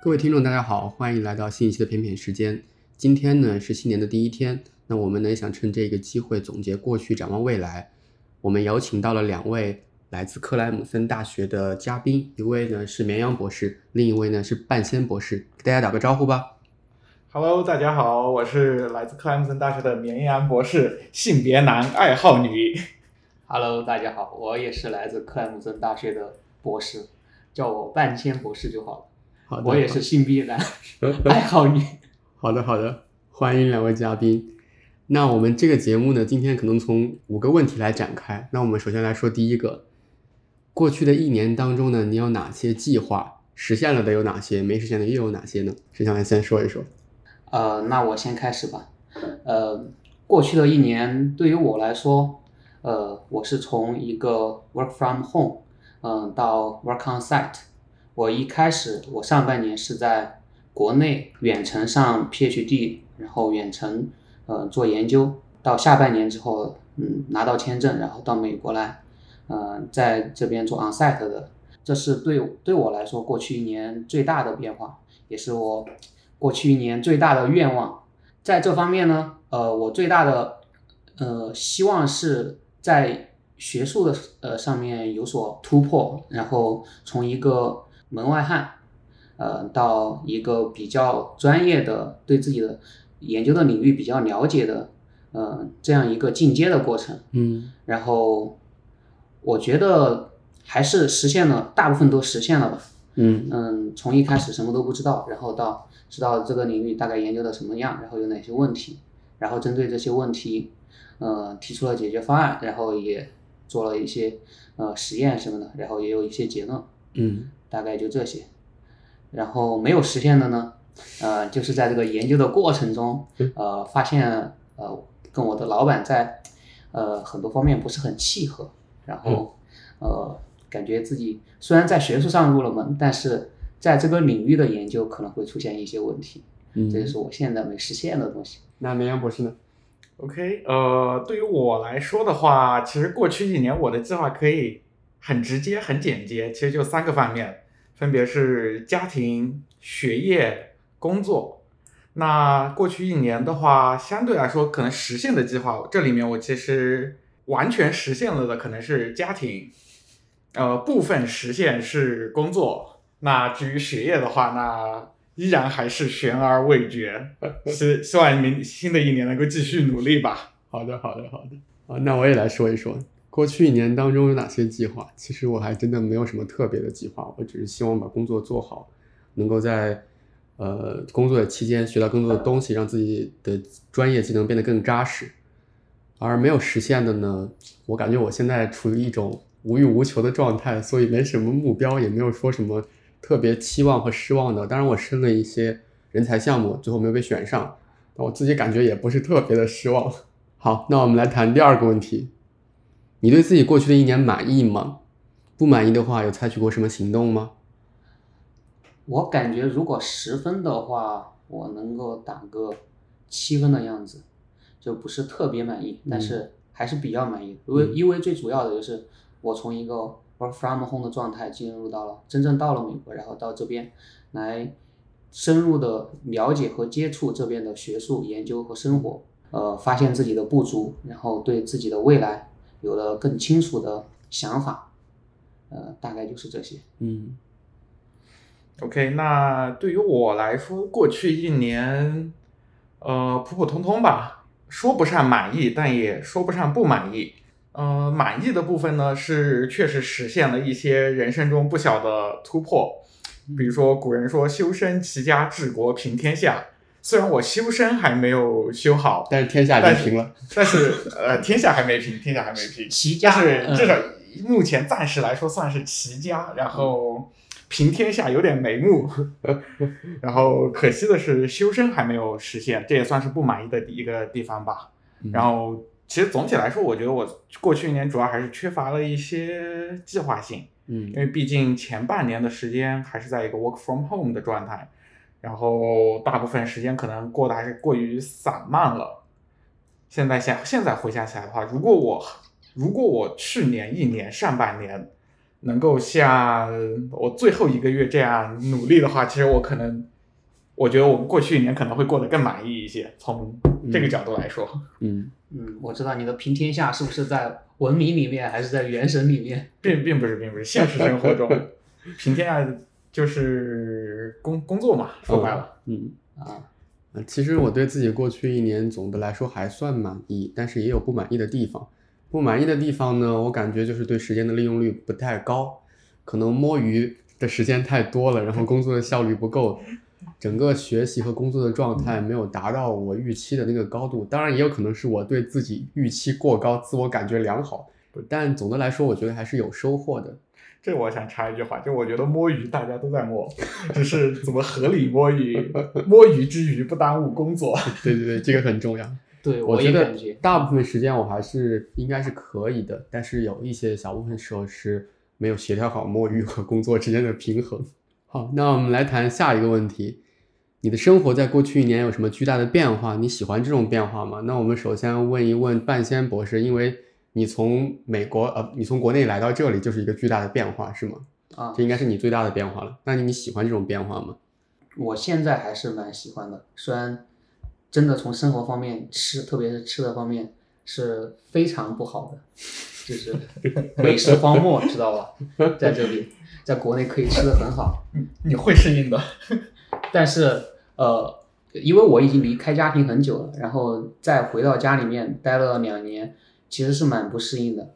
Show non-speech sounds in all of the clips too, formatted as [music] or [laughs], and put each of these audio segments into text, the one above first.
各位听众，大家好，欢迎来到新一期的片片时间。今天呢是新年的第一天，那我们呢也想趁这个机会总结过去，展望未来。我们邀请到了两位来自克莱姆森大学的嘉宾，一位呢是绵羊博士，另一位呢是半仙博士，给大家打个招呼吧。Hello，大家好，我是来自克莱姆森大学的绵羊博士，性别男，爱好女。Hello，大家好，我也是来自克莱姆森大学的博士，叫我半仙博士就好了。好的，我也是性别男，爱好女。好的，好的，欢迎两位嘉宾。那我们这个节目呢，今天可能从五个问题来展开。那我们首先来说第一个，过去的一年当中呢，你有哪些计划实现了的有哪些，没实现的又有哪些呢？谁想来先说一说？呃，那我先开始吧。呃，过去的一年对于我来说，呃，我是从一个 work from home，嗯、到 work on site。我一开始，我上半年是在国内远程上 PhD，然后远程呃做研究，到下半年之后，嗯，拿到签证，然后到美国来，呃，在这边做 on site 的。这是对对我来说过去一年最大的变化，也是我过去一年最大的愿望。在这方面呢，呃，我最大的呃希望是在学术的呃上面有所突破，然后从一个门外汉，呃，到一个比较专业的对自己的研究的领域比较了解的，呃，这样一个进阶的过程。嗯然后我觉得还是实现了，大部分都实现了吧。嗯嗯，从一开始什么都不知道，然后到知道这个领域大概研究的什么样，然后有哪些问题，然后针对这些问题，呃，提出了解决方案，然后也做了一些呃实验什么的，然后也有一些结论，嗯大概就这些。然后没有实现的呢，呃，就是在这个研究的过程中，呃，发现呃跟我的老板在呃很多方面不是很契合，然后呃感觉自己虽然在学术上入了门，但是在这个领域的研究可能会出现一些问题，嗯，这就是我现在没实现的东西。那绵阳博士呢？OK，呃，对于我来说的话，其实过去一年我的计划可以很直接、很简洁，其实就三个方面，分别是家庭、学业、工作。那过去一年的话，相对来说可能实现的计划，这里面我其实完全实现了的可能是家庭，呃，部分实现是工作。那至于学业的话，那依然还是悬而未决。[laughs] 希希望明新的一年能够继续努力吧。好的，好的，好的。啊，那我也来说一说过去一年当中有哪些计划。其实我还真的没有什么特别的计划，我只是希望把工作做好，能够在呃工作的期间学到更多的东西，让自己的专业技能变得更扎实。而没有实现的呢，我感觉我现在处于一种无欲无求的状态，所以没什么目标，也没有说什么特别期望和失望的。当然，我申了一些人才项目，最后没有被选上，但我自己感觉也不是特别的失望。好，那我们来谈第二个问题：你对自己过去的一年满意吗？不满意的话，有采取过什么行动吗？我感觉如果十分的话，我能够打个七分的样子，就不是特别满意，但是还是比较满意。因为嗯因为最主要的就是我从一个 work from home 的状态进入到了真正到了美国，然后到这边来深入的了解和接触这边的学术研究和生活，呃，发现自己的不足，然后对自己的未来有了更清楚的想法，呃，大概就是这些。嗯 OK，那对于我来说，过去一年，呃，普普通通吧，说不上满意，但也说不上不满意。呃，满意的部分呢，是确实实现了一些人生中不小的突破，比如说古人说“修身齐家治国平天下”，虽然我修身还没有修好，但是天下已经平了。[laughs] 但是呃，天下还没平，天下还没平，齐家但是至少嗯目前暂时来说算是齐家，然后平天下有点眉目，[laughs] 然后可惜的是修身还没有实现，这也算是不满意的一个地方吧。嗯然后其实总体来说，我觉得我过去一年主要还是缺乏了一些计划性，嗯因为毕竟前半年的时间还是在一个 work from home 的状态，然后大部分时间可能过得还是过于散漫了。现在想现在回想起来的话，如果我如果我去年一年上半年能够像我最后一个月这样努力的话，其实我可能，我觉得我过去一年可能会过得更满意一些。从这个角度来说，嗯嗯，我知道你的平天下是不是在文明里面，还是在原神里面？并并不是，并不是现实生活中，[laughs] 平天下就是工工作嘛，说白了，嗯。啊，呃其实我对自己过去一年总的来说还算满意，但是也有不满意的地方。不满意的地方呢，我感觉就是对时间的利用率不太高，可能摸鱼的时间太多了，然后工作的效率不够，整个学习和工作的状态没有达到我预期的那个高度。当然，也有可能是我对自己预期过高，自我感觉良好。但总的来说，我觉得还是有收获的。这我想插一句话，就我觉得摸鱼大家都在摸，只是怎么合理摸鱼，[laughs] 摸鱼之余不耽误工作。[laughs] 对对对，这个很重要。对，我觉得也感觉，大部分时间我还是应该是可以的，但是有一些小部分时候是没有协调好摸鱼和工作之间的平衡。好，那我们来谈下一个问题：你的生活在过去一年有什么巨大的变化？你喜欢这种变化吗？那我们首先问一问半仙博士，因为你从美国呃，你从国内来到这里就是一个巨大的变化，是吗？啊这，应该是你最大的变化了。那你喜欢这种变化吗？我现在还是蛮喜欢的，虽然真的从生活方面吃，特别是吃的方面是非常不好的，就是 [laughs] 美食荒漠，知道吧？在这里，在国内可以吃的很好，你会适应的。[laughs] 但是呃，因为我已经离开家庭很久了，然后再回到家里面待了两年，其实是蛮不适应的，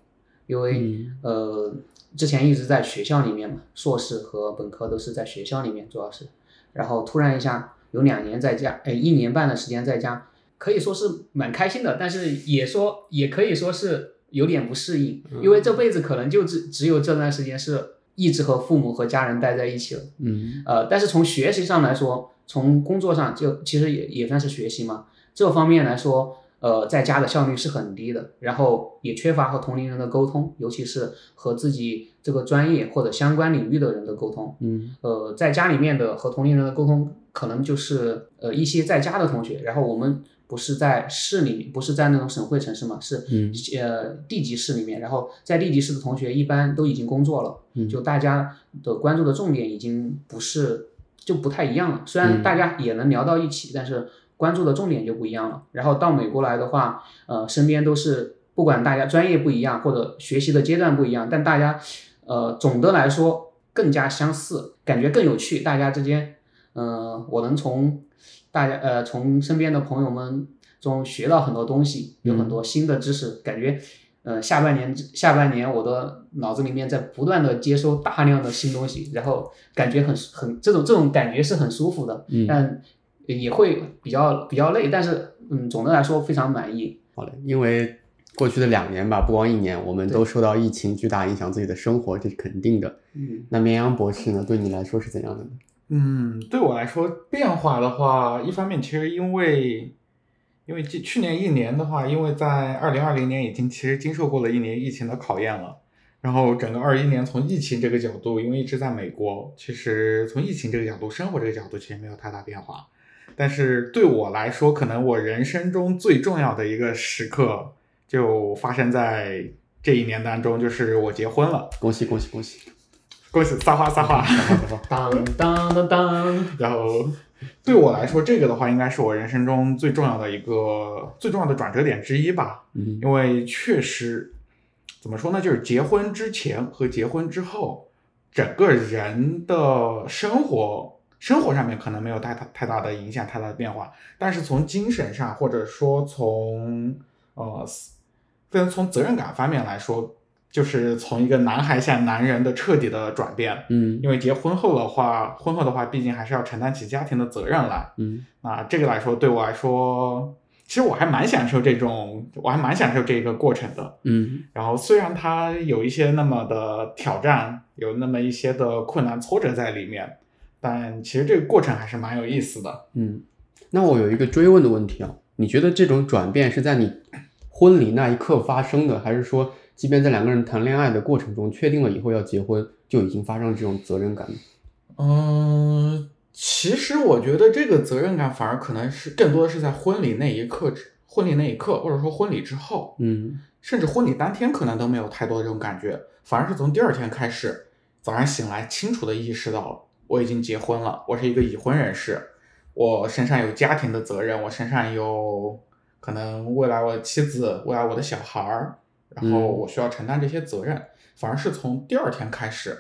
因为、嗯呃，之前一直在学校里面嘛，硕士和本科都是在学校里面，主要是，然后突然一下有两年在家，哎，一年半的时间在家，可以说是蛮开心的，但是也说也可以说是有点不适应，因为这辈子可能就只只有这段时间是一直和父母和家人待在一起了。嗯呃，但是从学习上来说，从工作上就其实也也算是学习嘛。这方面来说，呃，在家的效率是很低的，然后也缺乏和同龄人的沟通，尤其是和自己这个专业或者相关领域的人的沟通。嗯呃，在家里面的和同龄人的沟通，可能就是呃一些在家的同学，然后我们不是在市里面，不是在那种省会城市嘛，是嗯呃地级市里面，然后在地级市的同学一般都已经工作了，嗯就大家的关注的重点已经不是就不太一样了。虽嗯然大家也能聊到一起，但是关注的重点就不一样了。然后到美国来的话，呃，身边都是不管大家专业不一样或者学习的阶段不一样，但大家呃总的来说更加相似，感觉更有趣。大家之间，呃，我能从大家呃从身边的朋友们中学到很多东西，有很多新的知识，感觉。呃，下半年下半年我的脑子里面在不断的接收大量的新东西，然后感觉很很这种这种感觉是很舒服的，嗯但也会比较比较累，但是嗯，总的来说非常满意。好嘞，因为过去的两年吧，不光一年，我们都受到疫情巨大影响自己的生活，这是肯定的。嗯那绵阳博士呢，对你来说是怎样的呢？嗯，对我来说变化的话，一方面其实因为，因为这去年一年的话，因为在二零二零年已经其实经受过了一年疫情的考验了，然后整个二一年从疫情这个角度，因为一直在美国，其实从疫情这个角度、生活这个角度其实没有太大变化，但是对我来说，可能我人生中最重要的一个时刻就发生在这一年当中，就是我结婚了，恭喜恭喜恭喜！恭喜 [laughs] 撒花撒花。[laughs] 当当当当，然后对我来说，这个的话应该是我人生中最重要的一个最重要的转折点之一吧。嗯因为确实怎么说呢，就是结婚之前和结婚之后，整个人的生活生活上面可能没有太大太大的影响，太大的变化，但是从精神上或者说从呃，非常从责任感方面来说。就是从一个男孩向男人的彻底的转变，嗯因为结婚后的话，婚后的话，毕竟还是要承担起家庭的责任来。嗯那这个来说，对我来说，其实我还蛮享受这种，我还蛮享受这个过程的。嗯然后虽然它有一些那么的挑战，有那么一些的困难挫折在里面，但其实这个过程还是蛮有意思的。嗯。那我有一个追问的问题啊，你觉得这种转变是在你婚礼那一刻发生的，还是说，即便在两个人谈恋爱的过程中，确定了以后要结婚，就已经发生这种责任感呢？嗯，其实我觉得这个责任感反而可能是更多的是在婚礼那一刻，婚礼那一刻，或者说婚礼之后。嗯甚至婚礼当天可能都没有太多的这种感觉，反而是从第二天开始，早上醒来清楚的意识到我已经结婚了，我是一个已婚人士，我身上有家庭的责任，我身上有可能未来我的妻子，未来我的小孩儿，然后我需要承担这些责任，反而是从第二天开始，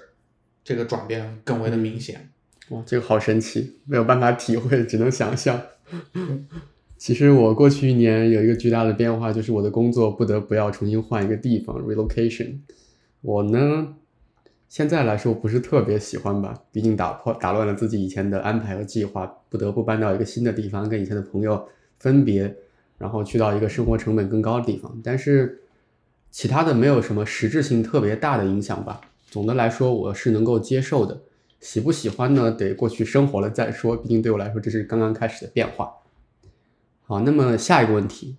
这个转变更为的明显。哇，这个好神奇，没有办法体会，只能想象。[laughs] 其实我过去一年有一个巨大的变化，就是我的工作不得不要重新换一个地方，relocation。我呢，现在来说不是特别喜欢吧，毕竟打破打乱了自己以前的安排和计划，不得不搬到一个新的地方，跟以前的朋友分别，然后去到一个生活成本更高的地方。但是其他的没有什么实质性特别大的影响吧。总的来说，我是能够接受的。喜不喜欢呢？得过去生活了再说。毕竟对我来说，这是刚刚开始的变化。好，那么下一个问题，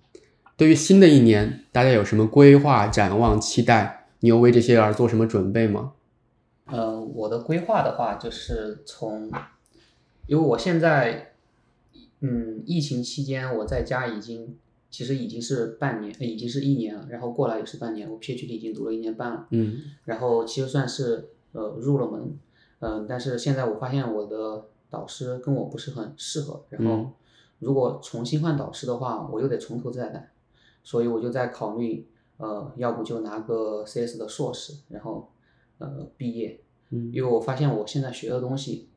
对于新的一年，大家有什么规划、展望、期待？你有为这些而做什么准备吗？呃，我的规划的话，就是从，因为我现在，嗯，疫情期间我在家已经，其实已经是半年，已经是一年了，然后过来也是半年，我 PhD 已经读了一年半了，嗯。然后其实算是呃入了门，嗯、但是现在我发现我的导师跟我不是很适合，然后嗯如果重新换导师的话，我又得从头再来，所以我就在考虑，呃，要不就拿个 CS 的硕士，然后呃毕业，嗯因为我发现我现在学的东西，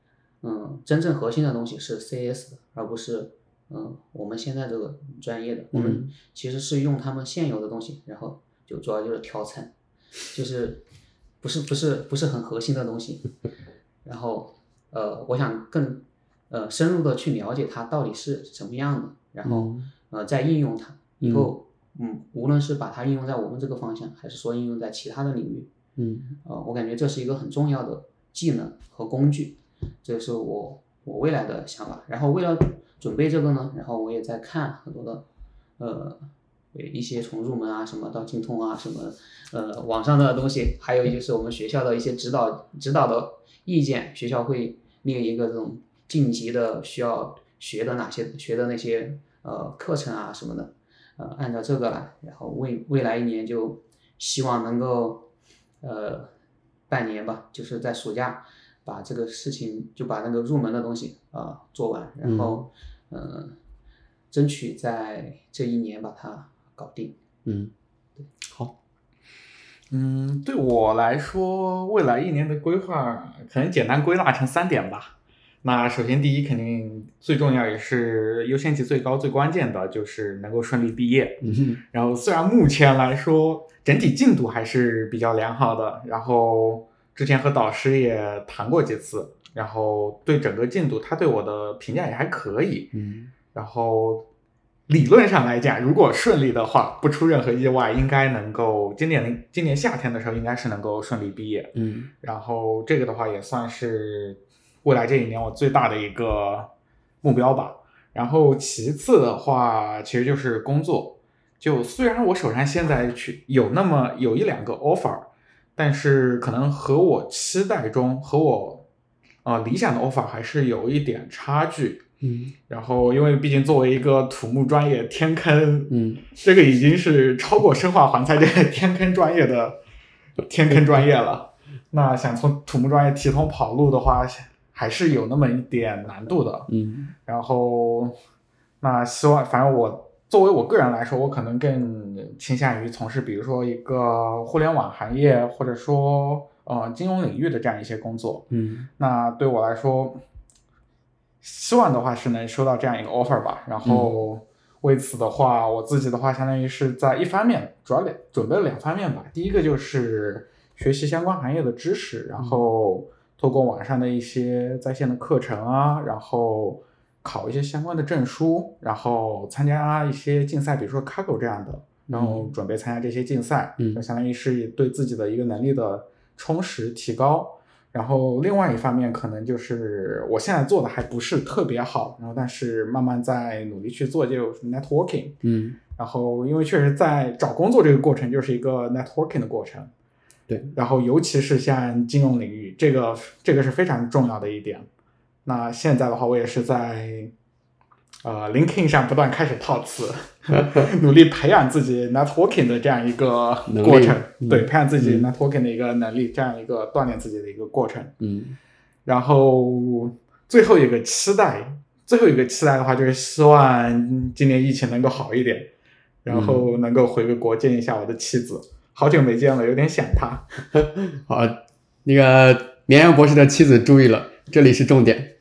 嗯，真正核心的东西是 CS 的，而不是嗯我们现在这个专业的。我们嗯其实是用他们现有的东西，然后就主要就是调参，就是不是不是不是很核心的东西。然后呃，我想更呃深入的去了解它到底是什么样的，然后嗯呃再应用它。以嗯后嗯，无论是把它应用在我们这个方向，还是说应用在其他的领域，嗯呃，我感觉这是一个很重要的技能和工具，这是我我未来的想法。然后为了准备这个呢，然后我也在看很多的呃一些从入门啊什么到精通啊什么呃网上的东西，还有就是我们学校的一些指导指导的意见，学校会列一个这种晋级的需要学的哪些学的那些呃课程啊什么的，呃按照这个来，然后未未来一年就希望能够呃半年吧，就是在暑假把这个事情就把那个入门的东西啊、呃做完，然后嗯、呃争取在这一年把它搞定。嗯，对好，嗯，对我来说，未来一年的规划可能简单归纳成三点吧。那首先，第一，肯定最重要也是优先级最高、最关键的，就是能够顺利毕业。嗯然后，虽然目前来说整体进度还是比较良好的，然后之前和导师也谈过几次，然后对整个进度他对我的评价也还可以。嗯然后理论上来讲，如果顺利的话，不出任何意外，应该能够今年今年夏天的时候应该是能够顺利毕业。嗯然后这个的话也算是未来这一年我最大的一个目标吧。然后其次的话，其实就是工作。就虽然我手上现在去有那么有一两个 offer，但是可能和我期待中和我呃理想的 offer 还是有一点差距。嗯然后，因为毕竟作为一个土木专业，天坑，嗯 [laughs] 这个已经是超过生化环材这个天坑专业的天坑专业了。那想从土木专业提通跑路的话，还是有那么一点难度的。嗯然后，那希望，反正我作为我个人来说，我可能更倾向于从事，比如说一个互联网行业，或者说呃金融领域的这样一些工作。嗯那对我来说，希望的话是能收到这样一个 offer 吧。然后为此的话，我自己的话，相当于是在一方面，主要两准备了两方面吧。第一个就是学习相关行业的知识，然后透过网上的一些在线的课程啊，然后考一些相关的证书，然后参加一些竞赛，比如说 Cargo 这样的，然后准备参加这些竞赛，嗯就相当于是对自己的一个能力的充实提高。然后另外一方面，可能就是我现在做的还不是特别好，然后但是慢慢在努力去做，就是 networking。嗯然后因为确实在找工作这个过程就是一个 networking 的过程，对，然后尤其是像金融领域，这个这个是非常重要的一点。那现在的话，我也是在呃 LinkedIn 上不断开始套词，[laughs] 努力培养自己 networking 的这样一个过程，嗯对，培养自己嗯 networking 的一个能力，这样一个锻炼自己的一个过程。嗯然后最后一个期待，最后一个期待的话，就是希望今年疫情能够好一点，然后能够回个国见一下我的妻子，好久没见了，有点想她。[laughs] 好，那个绵阳博士的妻子注意了，这里是重点。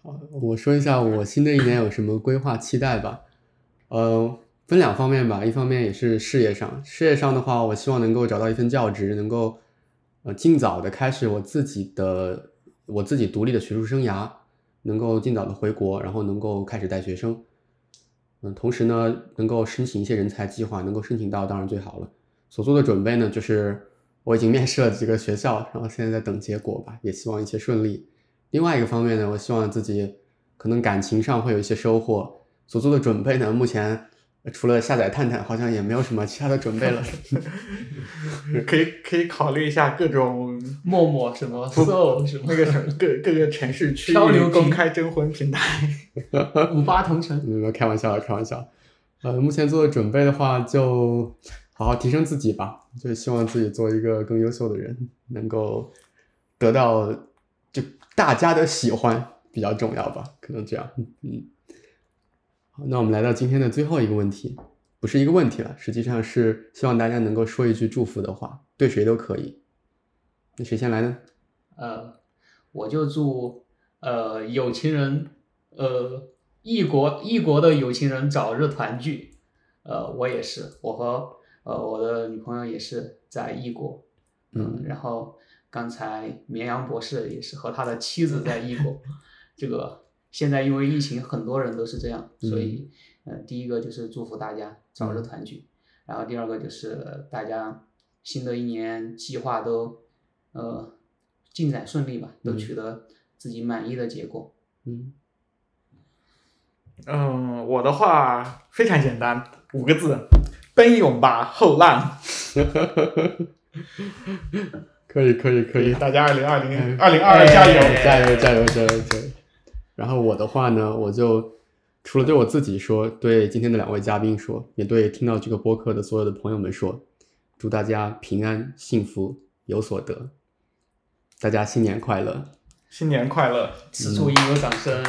好，我说一下我新的一年有什么规划期待吧。呃，分两方面吧，一方面也是事业上，事业上的话，我希望能够找到一份教职，能够呃尽早的开始我自己的我自己独立的学术生涯，能够尽早的回国，然后能够开始带学生。嗯，同时呢，能够申请一些人才计划，能够申请到当然最好了。所做的准备呢，就是我已经面试了几个学校，然后现在在等结果吧，也希望一切顺利。另外一个方面呢，我希望自己可能感情上会有一些收获。所做的准备呢，目前呃除了下载探探，好像也没有什么其他的准备了。[laughs] 可以可以考虑一下各种陌陌什么 so 什么那个什么各各个城市区漂流公开征婚平台。五八同城，[laughs] 没有开玩笑，开玩笑。呃，目前做的准备的话，就好好提升自己吧，就希望自己做一个更优秀的人，能够得到就大家的喜欢比较重要吧，可能这样。嗯，好，那我们来到今天的最后一个问题，不是一个问题了，实际上是希望大家能够说一句祝福的话，对谁都可以。那谁先来呢？呃，我就祝呃有情人呃异国异国的有情人早日团聚。呃，我也是，我和呃我的女朋友也是在异国，嗯然后刚才绵阳博士也是和他的妻子在异国，这个现在因为疫情，很多人都是这样，所以呃第一个就是祝福大家早日团聚，然后第二个就是大家新的一年计划都呃进展顺利吧，都嗯。取得自己满意的结果。嗯。嗯，我的话非常简单，五个字：奔涌吧后浪。可以，可以，可以。大家二零二零嗯二零二二加油！哎加油，加油，加油，加油！然后我的话呢，我就除了对我自己说，对今天的两位嘉宾说，也对听到这个播客的所有的朋友们说，祝大家平安、幸福、有所得，大家新年快乐！新年快乐！此处应有掌声。